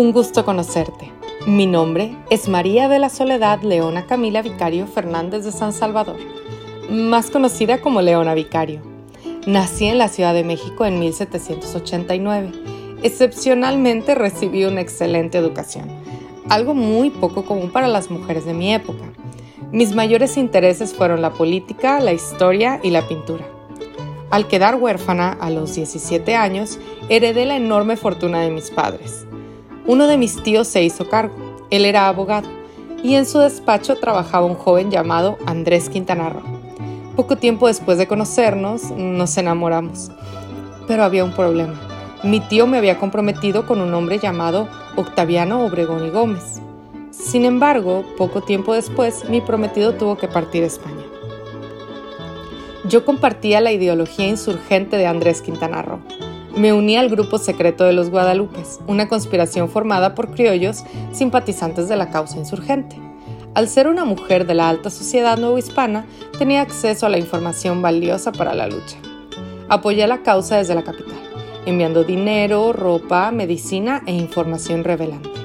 Un gusto conocerte. Mi nombre es María de la Soledad Leona Camila Vicario Fernández de San Salvador, más conocida como Leona Vicario. Nací en la Ciudad de México en 1789. Excepcionalmente recibí una excelente educación, algo muy poco común para las mujeres de mi época. Mis mayores intereses fueron la política, la historia y la pintura. Al quedar huérfana a los 17 años, heredé la enorme fortuna de mis padres. Uno de mis tíos se hizo cargo, él era abogado, y en su despacho trabajaba un joven llamado Andrés Quintana Roo. Poco tiempo después de conocernos, nos enamoramos. Pero había un problema. Mi tío me había comprometido con un hombre llamado Octaviano Obregón y Gómez. Sin embargo, poco tiempo después, mi prometido tuvo que partir a España. Yo compartía la ideología insurgente de Andrés Quintana Roo. Me uní al grupo secreto de los Guadalupes, una conspiración formada por criollos simpatizantes de la causa insurgente. Al ser una mujer de la alta sociedad nuevo-hispana, tenía acceso a la información valiosa para la lucha. Apoyé la causa desde la capital, enviando dinero, ropa, medicina e información revelante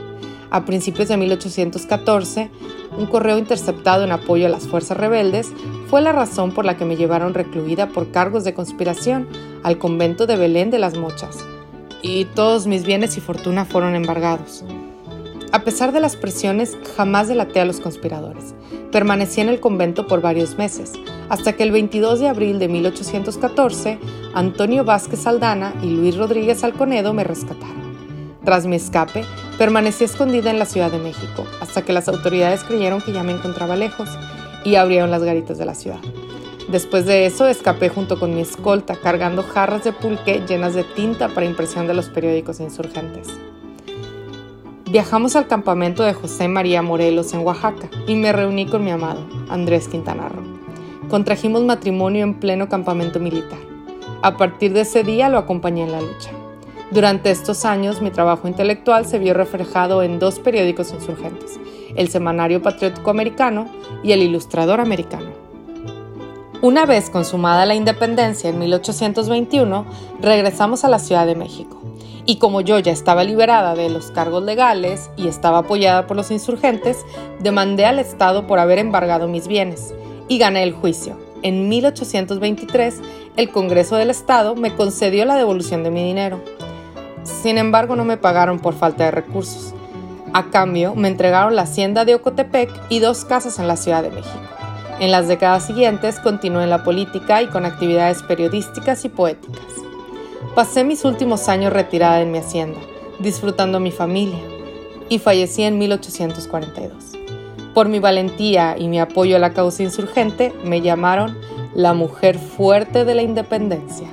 a principios de 1814, un correo interceptado en apoyo a las fuerzas rebeldes fue la razón por la que me llevaron recluida por cargos de conspiración al convento de Belén de las Mochas, y todos mis bienes y fortuna fueron embargados. A pesar de las presiones, jamás delaté a los conspiradores. Permanecí en el convento por varios meses, hasta que el 22 de abril de 1814, Antonio Vázquez Aldana y Luis Rodríguez Alconedo me rescataron. Tras mi escape, permanecí escondida en la Ciudad de México hasta que las autoridades creyeron que ya me encontraba lejos y abrieron las garitas de la ciudad. Después de eso, escapé junto con mi escolta cargando jarras de pulque llenas de tinta para impresión de los periódicos insurgentes. Viajamos al campamento de José María Morelos en Oaxaca y me reuní con mi amado, Andrés Quintana Roo. Contrajimos matrimonio en pleno campamento militar. A partir de ese día lo acompañé en la lucha. Durante estos años, mi trabajo intelectual se vio reflejado en dos periódicos insurgentes, el Semanario Patriótico Americano y el Ilustrador Americano. Una vez consumada la independencia en 1821, regresamos a la Ciudad de México. Y como yo ya estaba liberada de los cargos legales y estaba apoyada por los insurgentes, demandé al Estado por haber embargado mis bienes y gané el juicio. En 1823, el Congreso del Estado me concedió la devolución de mi dinero. Sin embargo, no me pagaron por falta de recursos. A cambio, me entregaron la hacienda de Ocotepec y dos casas en la Ciudad de México. En las décadas siguientes continué en la política y con actividades periodísticas y poéticas. Pasé mis últimos años retirada en mi hacienda, disfrutando mi familia, y fallecí en 1842. Por mi valentía y mi apoyo a la causa insurgente, me llamaron la mujer fuerte de la independencia.